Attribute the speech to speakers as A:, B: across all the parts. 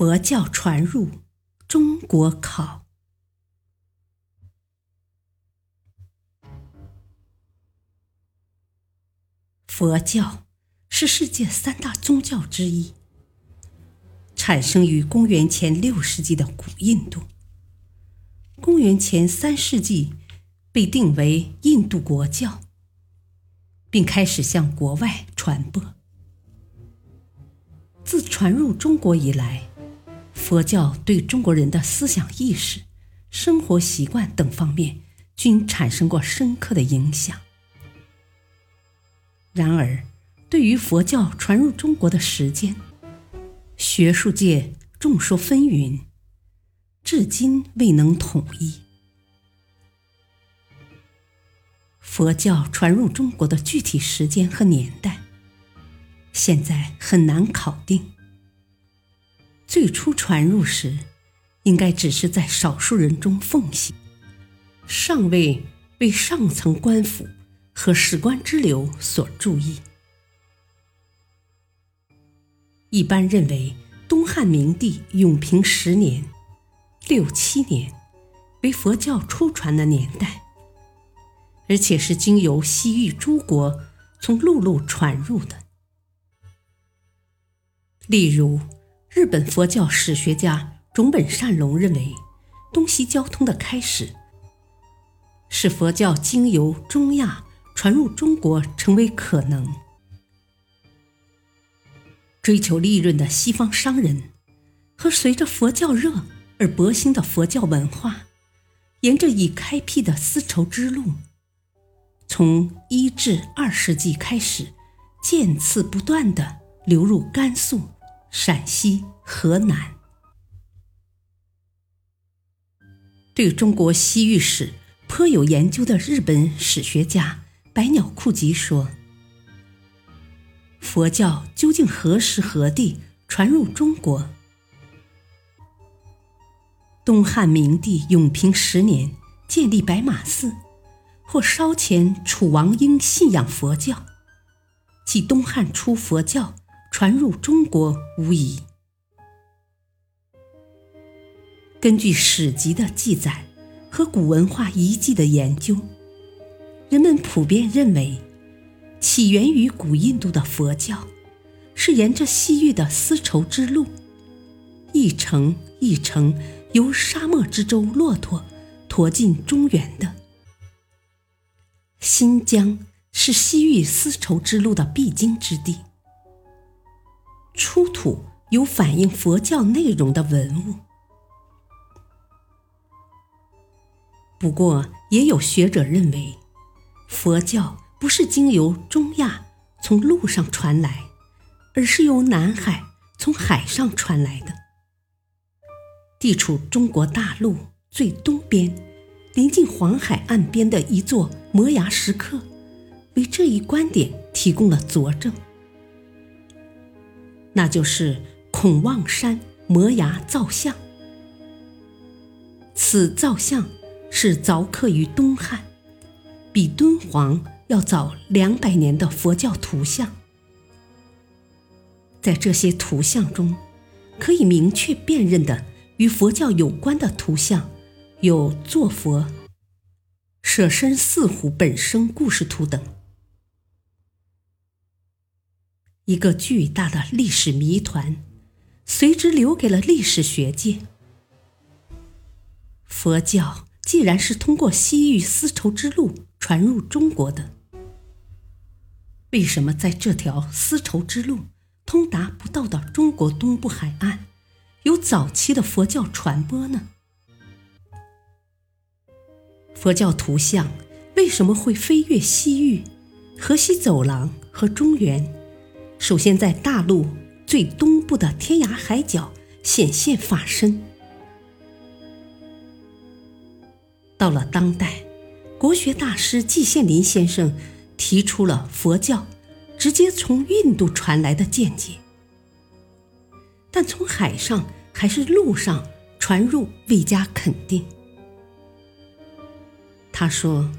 A: 佛教传入中国考。佛教是世界三大宗教之一，产生于公元前六世纪的古印度。公元前三世纪被定为印度国教，并开始向国外传播。自传入中国以来，佛教对中国人的思想意识、生活习惯等方面均产生过深刻的影响。然而，对于佛教传入中国的时间，学术界众说纷纭，至今未能统一。佛教传入中国的具体时间和年代，现在很难考定。最初传入时，应该只是在少数人中奉行，尚未被上层官府和史官之流所注意。一般认为，东汉明帝永平十年（六七年）为佛教初传的年代，而且是经由西域诸国从陆路传入的，例如。日本佛教史学家种本善隆认为，东西交通的开始使佛教经由中亚传入中国成为可能。追求利润的西方商人和随着佛教热而勃兴的佛教文化，沿着已开辟的丝绸之路，从一至二世纪开始，渐次不断的流入甘肃。陕西、河南，对中国西域史颇有研究的日本史学家百鸟库吉说：“佛教究竟何时何地传入中国？东汉明帝永平十年建立白马寺，或稍前楚王应信仰佛教，即东汉初佛教。”传入中国无疑。根据史籍的记载和古文化遗迹的研究，人们普遍认为，起源于古印度的佛教是沿着西域的丝绸之路，一程一程由沙漠之舟骆驼驮进中原的。新疆是西域丝绸之路的必经之地。出土有反映佛教内容的文物，不过也有学者认为，佛教不是经由中亚从陆上传来，而是由南海从海上传来的。地处中国大陆最东边、临近黄海岸边的一座摩崖石刻，为这一观点提供了佐证。那就是孔望山摩崖造像。此造像是凿刻于东汉，比敦煌要早两百年的佛教图像。在这些图像中，可以明确辨认的与佛教有关的图像，有坐佛、舍身饲虎本生故事图等。一个巨大的历史谜团，随之留给了历史学界。佛教既然是通过西域丝绸之路传入中国的，为什么在这条丝绸之路通达不到的中国东部海岸，有早期的佛教传播呢？佛教图像为什么会飞越西域、河西走廊和中原？首先在大陆最东部的天涯海角显现法身。到了当代，国学大师季羡林先生提出了佛教直接从印度传来的见解，但从海上还是陆上传入未加肯定。他说：“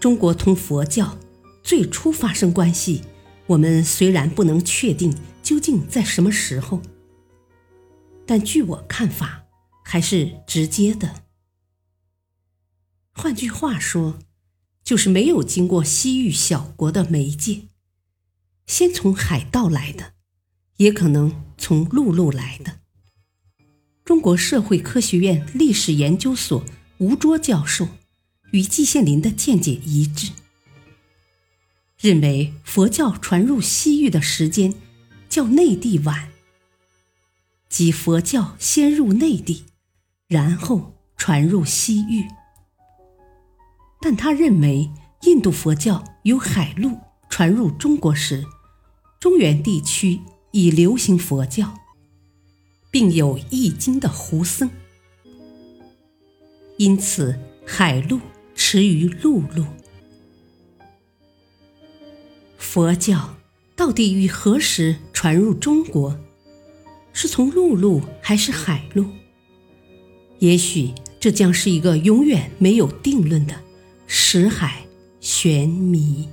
A: 中国同佛教最初发生关系，我们虽然不能确定究竟在什么时候，但据我看法，还是直接的。换句话说，就是没有经过西域小国的媒介，先从海盗来的，也可能从陆路来的。”中国社会科学院历史研究所吴卓教授。与季羡林的见解一致，认为佛教传入西域的时间较内地晚，即佛教先入内地，然后传入西域。但他认为，印度佛教由海路传入中国时，中原地区已流行佛教，并有译经的胡僧，因此海路。驰于陆路，佛教到底于何时传入中国？是从陆路还是海路？也许这将是一个永远没有定论的石海玄谜。